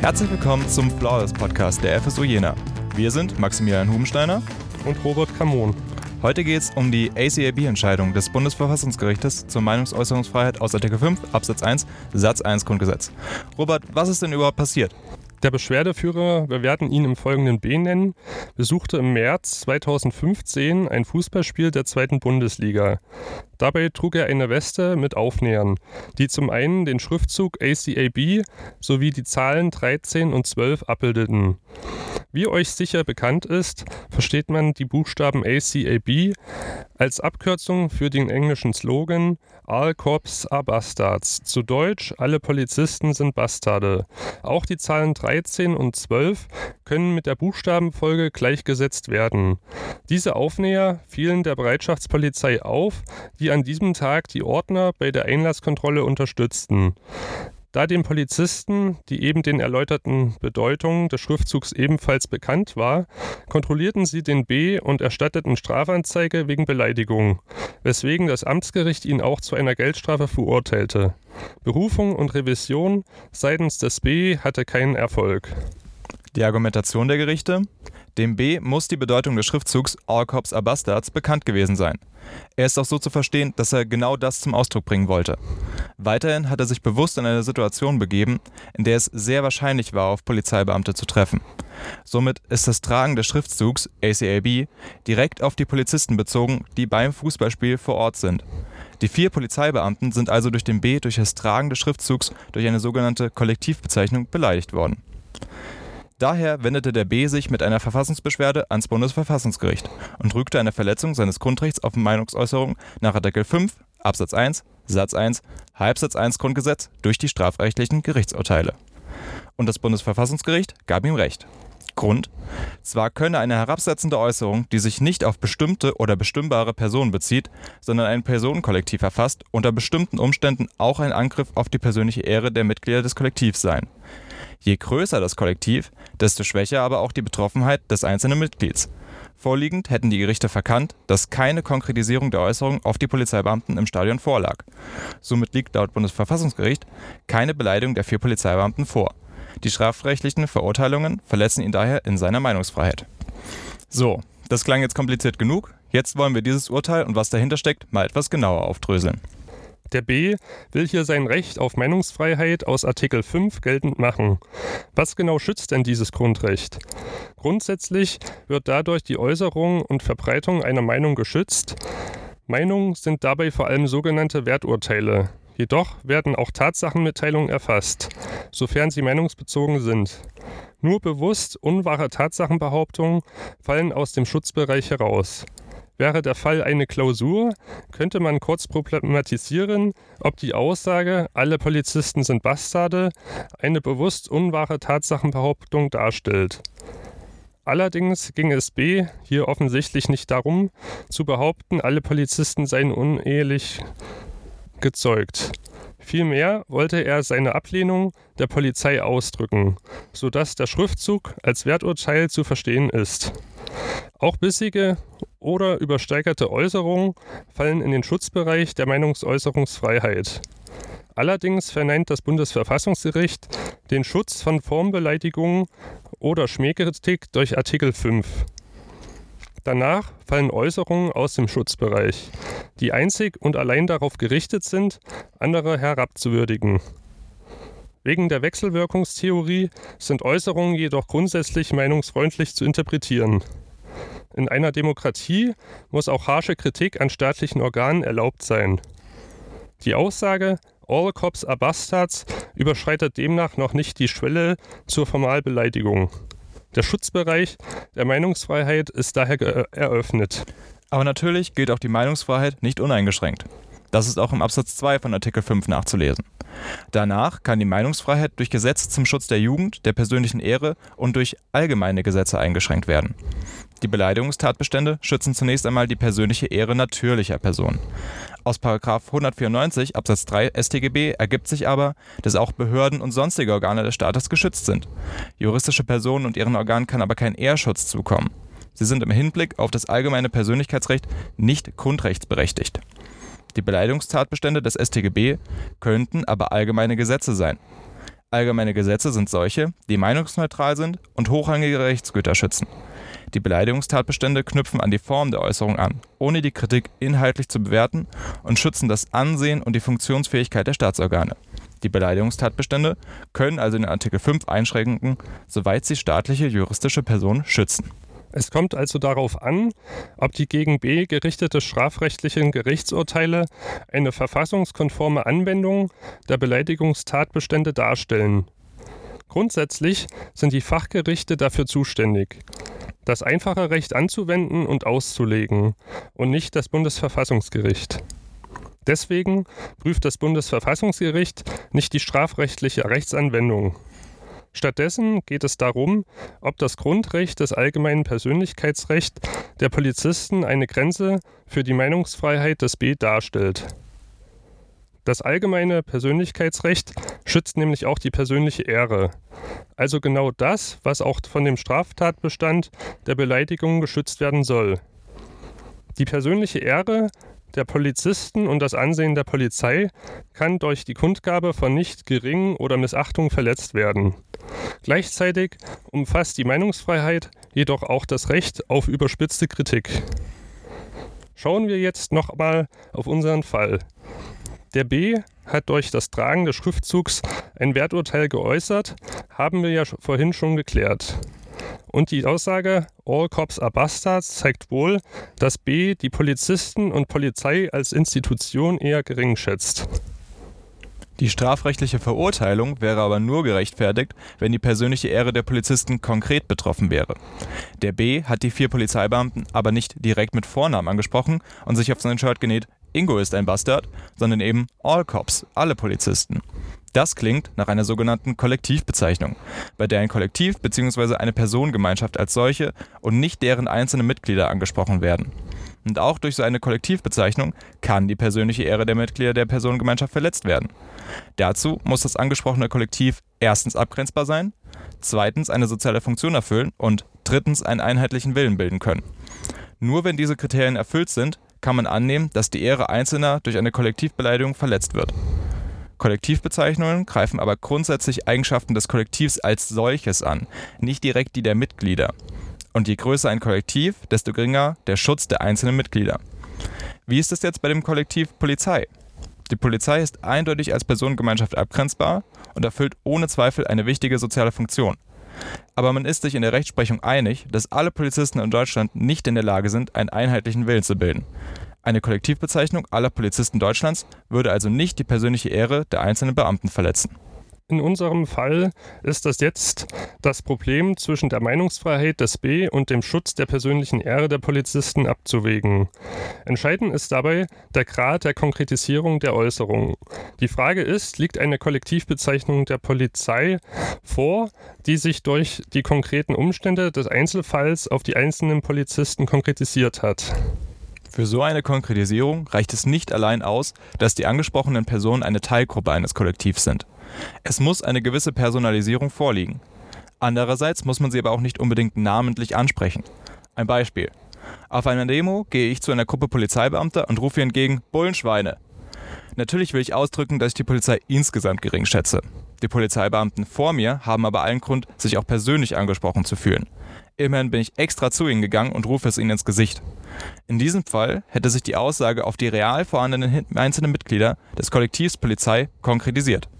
Herzlich willkommen zum Flawless Podcast der FSU Jena. Wir sind Maximilian Hubensteiner und Robert Kamon. Heute geht es um die ACAB-Entscheidung des Bundesverfassungsgerichtes zur Meinungsäußerungsfreiheit aus Artikel 5 Absatz 1 Satz 1 Grundgesetz. Robert, was ist denn überhaupt passiert? Der Beschwerdeführer, wir werden ihn im folgenden B nennen, besuchte im März 2015 ein Fußballspiel der zweiten Bundesliga. Dabei trug er eine Weste mit Aufnähern, die zum einen den Schriftzug ACAB sowie die Zahlen 13 und 12 abbildeten. Wie euch sicher bekannt ist, versteht man die Buchstaben ACAB als Abkürzung für den englischen Slogan All Cops are Bastards. Zu Deutsch, alle Polizisten sind Bastarde. Auch die Zahlen 13 und 12 können mit der Buchstabenfolge gleichgesetzt werden. Diese Aufnäher fielen der Bereitschaftspolizei auf, die an diesem Tag die Ordner bei der Einlasskontrolle unterstützten. Da dem Polizisten die eben den erläuterten Bedeutungen des Schriftzugs ebenfalls bekannt war, kontrollierten sie den B und erstatteten Strafanzeige wegen Beleidigung, weswegen das Amtsgericht ihn auch zu einer Geldstrafe verurteilte. Berufung und Revision seitens des B hatte keinen Erfolg. Die Argumentation der Gerichte? Dem B muss die Bedeutung des Schriftzugs All Cops are Bastards bekannt gewesen sein. Er ist auch so zu verstehen, dass er genau das zum Ausdruck bringen wollte. Weiterhin hat er sich bewusst in eine Situation begeben, in der es sehr wahrscheinlich war, auf Polizeibeamte zu treffen. Somit ist das Tragen des Schriftzugs ACAB direkt auf die Polizisten bezogen, die beim Fußballspiel vor Ort sind. Die vier Polizeibeamten sind also durch den B durch das Tragen des Schriftzugs durch eine sogenannte Kollektivbezeichnung beleidigt worden. Daher wendete der B sich mit einer Verfassungsbeschwerde ans Bundesverfassungsgericht und rügte eine Verletzung seines Grundrechts auf Meinungsäußerung nach Artikel 5 Absatz 1 Satz 1 Halbsatz 1 Grundgesetz durch die strafrechtlichen Gerichtsurteile. Und das Bundesverfassungsgericht gab ihm Recht. Grund: Zwar könne eine herabsetzende Äußerung, die sich nicht auf bestimmte oder bestimmbare Personen bezieht, sondern ein Personenkollektiv erfasst, unter bestimmten Umständen auch ein Angriff auf die persönliche Ehre der Mitglieder des Kollektivs sein. Je größer das Kollektiv, desto schwächer aber auch die Betroffenheit des einzelnen Mitglieds. Vorliegend hätten die Gerichte verkannt, dass keine Konkretisierung der Äußerung auf die Polizeibeamten im Stadion vorlag. Somit liegt laut Bundesverfassungsgericht keine Beleidigung der vier Polizeibeamten vor. Die strafrechtlichen Verurteilungen verletzen ihn daher in seiner Meinungsfreiheit. So, das klang jetzt kompliziert genug. Jetzt wollen wir dieses Urteil und was dahinter steckt mal etwas genauer aufdröseln. Der B will hier sein Recht auf Meinungsfreiheit aus Artikel 5 geltend machen. Was genau schützt denn dieses Grundrecht? Grundsätzlich wird dadurch die Äußerung und Verbreitung einer Meinung geschützt. Meinungen sind dabei vor allem sogenannte Werturteile. Jedoch werden auch Tatsachenmitteilungen erfasst, sofern sie meinungsbezogen sind. Nur bewusst unwahre Tatsachenbehauptungen fallen aus dem Schutzbereich heraus. Wäre der Fall eine Klausur, könnte man kurz problematisieren, ob die Aussage, alle Polizisten sind Bastarde, eine bewusst unwahre Tatsachenbehauptung darstellt. Allerdings ging es B hier offensichtlich nicht darum, zu behaupten, alle Polizisten seien unehelich gezeugt. Vielmehr wollte er seine Ablehnung der Polizei ausdrücken, sodass der Schriftzug als Werturteil zu verstehen ist. Auch bissige oder übersteigerte Äußerungen fallen in den Schutzbereich der Meinungsäußerungsfreiheit. Allerdings verneint das Bundesverfassungsgericht den Schutz von Formbeleidigungen oder Schmähkritik durch Artikel 5. Danach fallen Äußerungen aus dem Schutzbereich, die einzig und allein darauf gerichtet sind, andere herabzuwürdigen. Wegen der Wechselwirkungstheorie sind Äußerungen jedoch grundsätzlich meinungsfreundlich zu interpretieren. In einer Demokratie muss auch harsche Kritik an staatlichen Organen erlaubt sein. Die Aussage All Cops are Bastards überschreitet demnach noch nicht die Schwelle zur Formalbeleidigung. Der Schutzbereich der Meinungsfreiheit ist daher eröffnet. Aber natürlich gilt auch die Meinungsfreiheit nicht uneingeschränkt. Das ist auch im Absatz 2 von Artikel 5 nachzulesen. Danach kann die Meinungsfreiheit durch Gesetze zum Schutz der Jugend, der persönlichen Ehre und durch allgemeine Gesetze eingeschränkt werden. Die Beleidigungstatbestände schützen zunächst einmal die persönliche Ehre natürlicher Personen. Aus 194 Absatz 3 StGB ergibt sich aber, dass auch Behörden und sonstige Organe des Staates geschützt sind. Juristische Personen und ihren Organen kann aber kein Ehrschutz zukommen. Sie sind im Hinblick auf das allgemeine Persönlichkeitsrecht nicht grundrechtsberechtigt. Die Beleidigungstatbestände des StGB könnten aber allgemeine Gesetze sein. Allgemeine Gesetze sind solche, die meinungsneutral sind und hochrangige Rechtsgüter schützen. Die Beleidigungstatbestände knüpfen an die Form der Äußerung an, ohne die Kritik inhaltlich zu bewerten und schützen das Ansehen und die Funktionsfähigkeit der Staatsorgane. Die Beleidigungstatbestände können also den Artikel 5 einschränken, soweit sie staatliche juristische Personen schützen. Es kommt also darauf an, ob die gegen B gerichtete strafrechtlichen Gerichtsurteile eine verfassungskonforme Anwendung der Beleidigungstatbestände darstellen. Grundsätzlich sind die Fachgerichte dafür zuständig, das einfache Recht anzuwenden und auszulegen und nicht das Bundesverfassungsgericht. Deswegen prüft das Bundesverfassungsgericht nicht die strafrechtliche Rechtsanwendung. Stattdessen geht es darum, ob das Grundrecht des allgemeinen Persönlichkeitsrechts der Polizisten eine Grenze für die Meinungsfreiheit des B darstellt. Das allgemeine Persönlichkeitsrecht schützt nämlich auch die persönliche Ehre. Also genau das, was auch von dem Straftatbestand der Beleidigung geschützt werden soll. Die persönliche Ehre der Polizisten und das Ansehen der Polizei kann durch die Kundgabe von nicht geringen oder Missachtung verletzt werden. Gleichzeitig umfasst die Meinungsfreiheit jedoch auch das Recht auf überspitzte Kritik. Schauen wir jetzt nochmal auf unseren Fall. Der B hat durch das Tragen des Schriftzugs ein Werturteil geäußert, haben wir ja vorhin schon geklärt. Und die Aussage All Cops are Bastards zeigt wohl, dass B die Polizisten und Polizei als Institution eher gering schätzt. Die strafrechtliche Verurteilung wäre aber nur gerechtfertigt, wenn die persönliche Ehre der Polizisten konkret betroffen wäre. Der B hat die vier Polizeibeamten aber nicht direkt mit Vornamen angesprochen und sich auf sein Shirt genäht, Ingo ist ein Bastard, sondern eben All Cops, alle Polizisten. Das klingt nach einer sogenannten Kollektivbezeichnung, bei der ein Kollektiv bzw. eine Personengemeinschaft als solche und nicht deren einzelne Mitglieder angesprochen werden. Und auch durch so eine Kollektivbezeichnung kann die persönliche Ehre der Mitglieder der Personengemeinschaft verletzt werden. Dazu muss das angesprochene Kollektiv erstens abgrenzbar sein, zweitens eine soziale Funktion erfüllen und drittens einen einheitlichen Willen bilden können. Nur wenn diese Kriterien erfüllt sind, kann man annehmen, dass die Ehre Einzelner durch eine Kollektivbeleidigung verletzt wird. Kollektivbezeichnungen greifen aber grundsätzlich Eigenschaften des Kollektivs als solches an, nicht direkt die der Mitglieder. Und je größer ein Kollektiv, desto geringer der Schutz der einzelnen Mitglieder. Wie ist es jetzt bei dem Kollektiv Polizei? Die Polizei ist eindeutig als Personengemeinschaft abgrenzbar und erfüllt ohne Zweifel eine wichtige soziale Funktion. Aber man ist sich in der Rechtsprechung einig, dass alle Polizisten in Deutschland nicht in der Lage sind, einen einheitlichen Willen zu bilden. Eine Kollektivbezeichnung aller Polizisten Deutschlands würde also nicht die persönliche Ehre der einzelnen Beamten verletzen. In unserem Fall ist das jetzt das Problem zwischen der Meinungsfreiheit des B und dem Schutz der persönlichen Ehre der Polizisten abzuwägen. Entscheidend ist dabei der Grad der Konkretisierung der Äußerung. Die Frage ist, liegt eine Kollektivbezeichnung der Polizei vor, die sich durch die konkreten Umstände des Einzelfalls auf die einzelnen Polizisten konkretisiert hat? Für so eine Konkretisierung reicht es nicht allein aus, dass die angesprochenen Personen eine Teilgruppe eines Kollektivs sind. Es muss eine gewisse Personalisierung vorliegen. Andererseits muss man sie aber auch nicht unbedingt namentlich ansprechen. Ein Beispiel. Auf einer Demo gehe ich zu einer Gruppe Polizeibeamter und rufe ihr entgegen Bullenschweine. Natürlich will ich ausdrücken, dass ich die Polizei insgesamt gering schätze. Die Polizeibeamten vor mir haben aber allen Grund, sich auch persönlich angesprochen zu fühlen. Immerhin bin ich extra zu ihnen gegangen und rufe es ihnen ins Gesicht. In diesem Fall hätte sich die Aussage auf die real vorhandenen einzelnen Mitglieder des Kollektivs Polizei konkretisiert.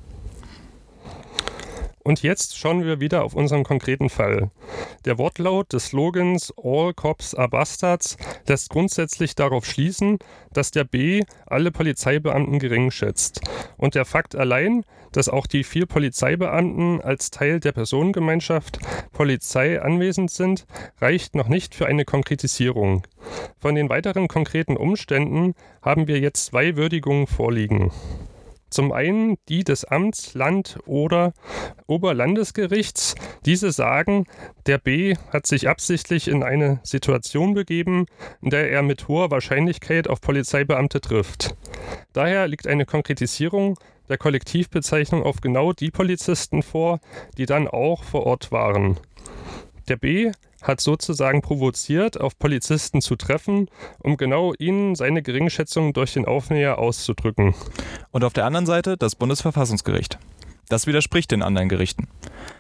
Und jetzt schauen wir wieder auf unseren konkreten Fall. Der Wortlaut des Slogans All Cops are Bastards lässt grundsätzlich darauf schließen, dass der B alle Polizeibeamten gering schätzt. Und der Fakt allein, dass auch die vier Polizeibeamten als Teil der Personengemeinschaft Polizei anwesend sind, reicht noch nicht für eine Konkretisierung. Von den weiteren konkreten Umständen haben wir jetzt zwei Würdigungen vorliegen. Zum einen die des Amts, Land oder Oberlandesgerichts. Diese sagen, der B hat sich absichtlich in eine Situation begeben, in der er mit hoher Wahrscheinlichkeit auf Polizeibeamte trifft. Daher liegt eine Konkretisierung der Kollektivbezeichnung auf genau die Polizisten vor, die dann auch vor Ort waren. Der B hat sozusagen provoziert, auf Polizisten zu treffen, um genau ihnen seine Geringschätzung durch den Aufnäher auszudrücken. Und auf der anderen Seite das Bundesverfassungsgericht. Das widerspricht den anderen Gerichten.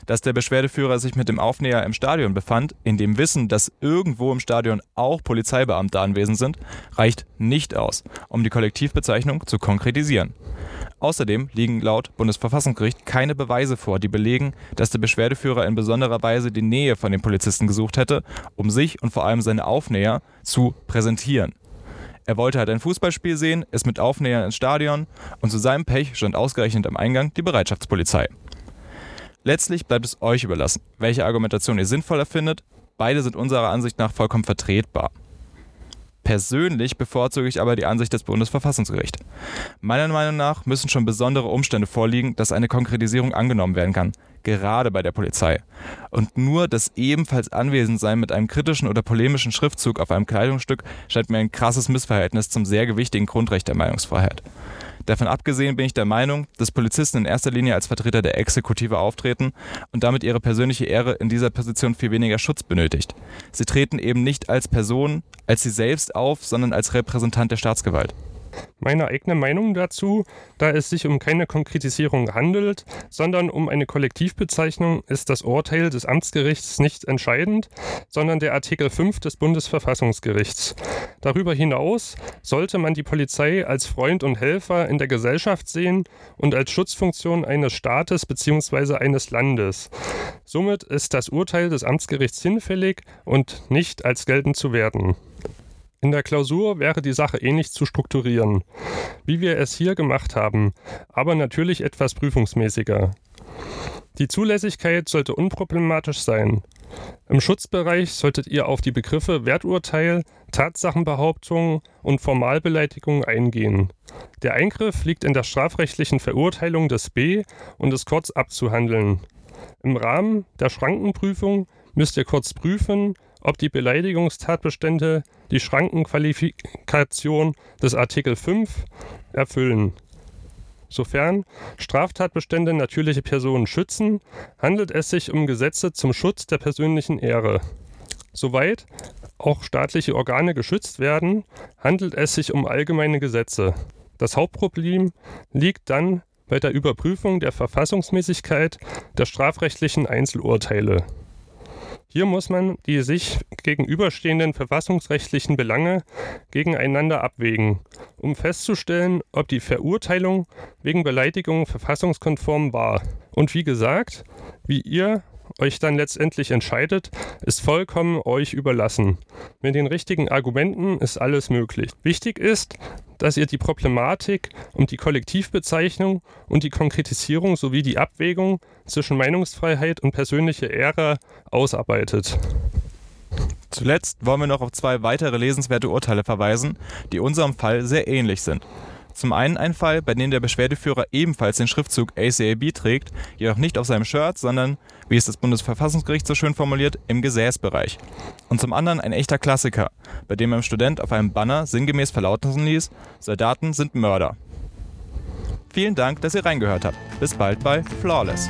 Dass der Beschwerdeführer sich mit dem Aufnäher im Stadion befand, in dem Wissen, dass irgendwo im Stadion auch Polizeibeamte anwesend sind, reicht nicht aus, um die Kollektivbezeichnung zu konkretisieren. Außerdem liegen laut Bundesverfassungsgericht keine Beweise vor, die belegen, dass der Beschwerdeführer in besonderer Weise die Nähe von den Polizisten gesucht hätte, um sich und vor allem seine Aufnäher zu präsentieren. Er wollte halt ein Fußballspiel sehen, ist mit Aufnähern ins Stadion und zu seinem Pech stand ausgerechnet am Eingang die Bereitschaftspolizei. Letztlich bleibt es euch überlassen, welche Argumentation ihr sinnvoller findet. Beide sind unserer Ansicht nach vollkommen vertretbar. Persönlich bevorzuge ich aber die Ansicht des Bundesverfassungsgerichts. Meiner Meinung nach müssen schon besondere Umstände vorliegen, dass eine Konkretisierung angenommen werden kann, gerade bei der Polizei. Und nur das ebenfalls Anwesendsein mit einem kritischen oder polemischen Schriftzug auf einem Kleidungsstück scheint mir ein krasses Missverhältnis zum sehr gewichtigen Grundrecht der Meinungsfreiheit. Davon abgesehen bin ich der Meinung, dass Polizisten in erster Linie als Vertreter der Exekutive auftreten und damit ihre persönliche Ehre in dieser Position viel weniger Schutz benötigt. Sie treten eben nicht als Person, als sie selbst auf, sondern als Repräsentant der Staatsgewalt. Meine eigene Meinung dazu, da es sich um keine Konkretisierung handelt, sondern um eine Kollektivbezeichnung, ist das Urteil des Amtsgerichts nicht entscheidend, sondern der Artikel 5 des Bundesverfassungsgerichts. Darüber hinaus sollte man die Polizei als Freund und Helfer in der Gesellschaft sehen und als Schutzfunktion eines Staates bzw. eines Landes. Somit ist das Urteil des Amtsgerichts hinfällig und nicht als geltend zu werten. In der Klausur wäre die Sache ähnlich zu strukturieren, wie wir es hier gemacht haben, aber natürlich etwas prüfungsmäßiger. Die Zulässigkeit sollte unproblematisch sein. Im Schutzbereich solltet ihr auf die Begriffe Werturteil, Tatsachenbehauptung und Formalbeleidigung eingehen. Der Eingriff liegt in der strafrechtlichen Verurteilung des B und ist kurz abzuhandeln. Im Rahmen der Schrankenprüfung müsst ihr kurz prüfen, ob die Beleidigungstatbestände die Schrankenqualifikation des Artikel 5 erfüllen. Sofern Straftatbestände natürliche Personen schützen, handelt es sich um Gesetze zum Schutz der persönlichen Ehre. Soweit auch staatliche Organe geschützt werden, handelt es sich um allgemeine Gesetze. Das Hauptproblem liegt dann bei der Überprüfung der Verfassungsmäßigkeit der strafrechtlichen Einzelurteile. Hier muss man die sich gegenüberstehenden verfassungsrechtlichen Belange gegeneinander abwägen, um festzustellen, ob die Verurteilung wegen Beleidigung verfassungskonform war. Und wie gesagt, wie ihr euch dann letztendlich entscheidet, ist vollkommen euch überlassen. Mit den richtigen Argumenten ist alles möglich. Wichtig ist, dass ihr die Problematik und die Kollektivbezeichnung und die Konkretisierung sowie die Abwägung zwischen Meinungsfreiheit und persönlicher Ehre ausarbeitet. Zuletzt wollen wir noch auf zwei weitere lesenswerte Urteile verweisen, die unserem Fall sehr ähnlich sind. Zum einen ein Fall, bei dem der Beschwerdeführer ebenfalls den Schriftzug ACAB trägt, jedoch nicht auf seinem Shirt, sondern, wie es das Bundesverfassungsgericht so schön formuliert, im Gesäßbereich. Und zum anderen ein echter Klassiker, bei dem ein Student auf einem Banner sinngemäß verlauten ließ, Soldaten sind Mörder. Vielen Dank, dass ihr reingehört habt. Bis bald bei Flawless.